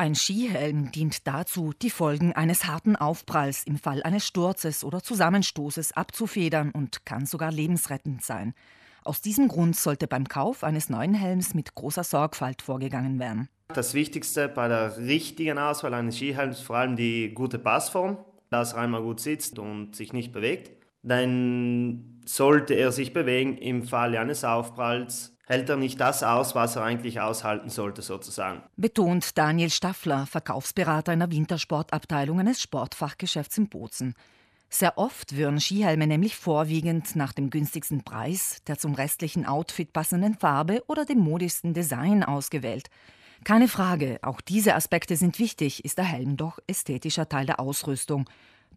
Ein Skihelm dient dazu, die Folgen eines harten Aufpralls im Fall eines Sturzes oder Zusammenstoßes abzufedern und kann sogar lebensrettend sein. Aus diesem Grund sollte beim Kauf eines neuen Helms mit großer Sorgfalt vorgegangen werden. Das Wichtigste bei der richtigen Auswahl eines Skihelms ist vor allem die gute Passform, dass er einmal gut sitzt und sich nicht bewegt. Dann sollte er sich bewegen im Falle eines Aufpralls, hält er nicht das aus, was er eigentlich aushalten sollte, sozusagen. Betont Daniel Staffler, Verkaufsberater in der Wintersportabteilung eines Sportfachgeschäfts in Bozen. Sehr oft würden Skihelme nämlich vorwiegend nach dem günstigsten Preis, der zum restlichen Outfit passenden Farbe oder dem modischsten Design ausgewählt. Keine Frage, auch diese Aspekte sind wichtig, ist der Helm doch ästhetischer Teil der Ausrüstung.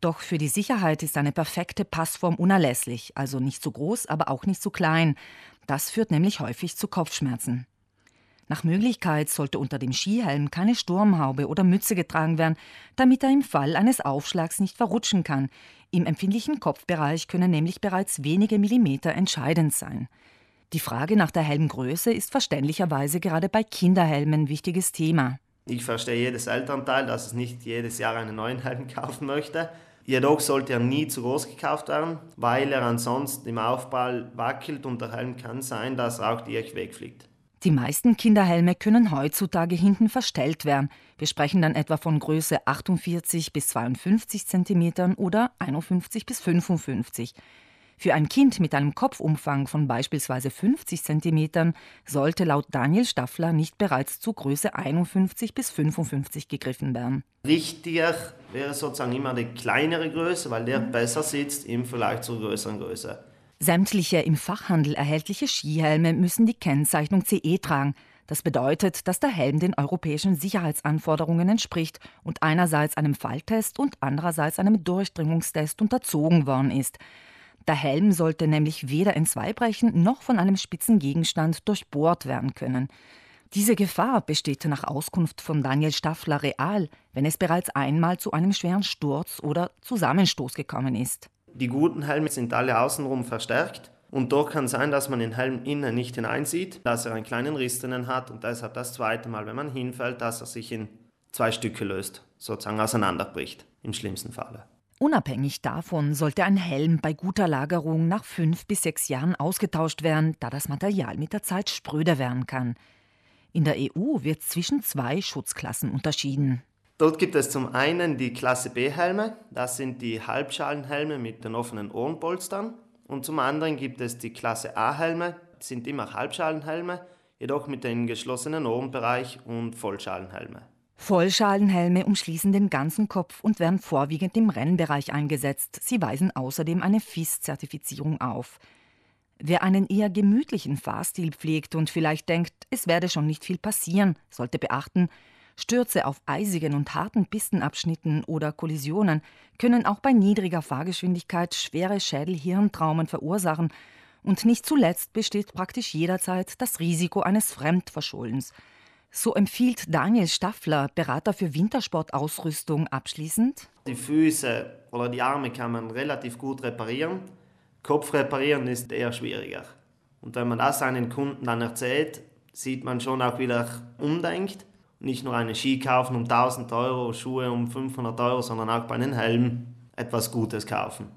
Doch für die Sicherheit ist eine perfekte Passform unerlässlich, also nicht zu groß, aber auch nicht zu klein. Das führt nämlich häufig zu Kopfschmerzen. Nach Möglichkeit sollte unter dem Skihelm keine Sturmhaube oder Mütze getragen werden, damit er im Fall eines Aufschlags nicht verrutschen kann. Im empfindlichen Kopfbereich können nämlich bereits wenige Millimeter entscheidend sein. Die Frage nach der Helmgröße ist verständlicherweise gerade bei Kinderhelmen wichtiges Thema. Ich verstehe jedes Elternteil, dass es nicht jedes Jahr einen neuen Helm kaufen möchte. Jedoch sollte er nie zu groß gekauft werden, weil er ansonsten im Aufprall wackelt und der Helm kann sein, dass auch direkt wegfliegt. Die meisten Kinderhelme können heutzutage hinten verstellt werden. Wir sprechen dann etwa von Größe 48 bis 52 cm oder 51 bis 55 für ein Kind mit einem Kopfumfang von beispielsweise 50 cm sollte laut Daniel Staffler nicht bereits zu Größe 51 bis 55 gegriffen werden. Richtiger wäre sozusagen immer die kleinere Größe, weil der besser sitzt im Vergleich zur größeren Größe. Sämtliche im Fachhandel erhältliche Skihelme müssen die Kennzeichnung CE tragen. Das bedeutet, dass der Helm den europäischen Sicherheitsanforderungen entspricht und einerseits einem Falltest und andererseits einem Durchdringungstest unterzogen worden ist. Der Helm sollte nämlich weder in zwei brechen noch von einem spitzen Gegenstand durchbohrt werden können. Diese Gefahr besteht nach Auskunft von Daniel Staffler real, wenn es bereits einmal zu einem schweren Sturz oder Zusammenstoß gekommen ist. Die guten Helme sind alle außenrum verstärkt und dort kann sein, dass man den Helm innen nicht hineinsieht, dass er einen kleinen Riss drinnen hat und deshalb das zweite Mal, wenn man hinfällt, dass er sich in zwei Stücke löst, sozusagen auseinanderbricht, im schlimmsten Falle. Unabhängig davon sollte ein Helm bei guter Lagerung nach fünf bis sechs Jahren ausgetauscht werden, da das Material mit der Zeit spröder werden kann. In der EU wird zwischen zwei Schutzklassen unterschieden. Dort gibt es zum einen die Klasse B-Helme, das sind die Halbschalenhelme mit den offenen Ohrenpolstern. Und zum anderen gibt es die Klasse A-Helme, sind immer Halbschalenhelme, jedoch mit dem geschlossenen Ohrenbereich und Vollschalenhelme. Vollschalenhelme umschließen den ganzen Kopf und werden vorwiegend im Rennbereich eingesetzt. Sie weisen außerdem eine FIS-Zertifizierung auf. Wer einen eher gemütlichen Fahrstil pflegt und vielleicht denkt, es werde schon nicht viel passieren, sollte beachten, Stürze auf eisigen und harten Pistenabschnitten oder Kollisionen können auch bei niedriger Fahrgeschwindigkeit schwere Schädel-Hirntraumen verursachen und nicht zuletzt besteht praktisch jederzeit das Risiko eines Fremdverschuldens – so empfiehlt Daniel Staffler, Berater für Wintersportausrüstung, abschließend. Die Füße oder die Arme kann man relativ gut reparieren. Kopf reparieren ist eher schwieriger. Und wenn man das einen Kunden dann erzählt, sieht man schon auch wieder umdenkt. Nicht nur eine Ski kaufen um 1000 Euro, Schuhe um 500 Euro, sondern auch bei einem Helm etwas Gutes kaufen.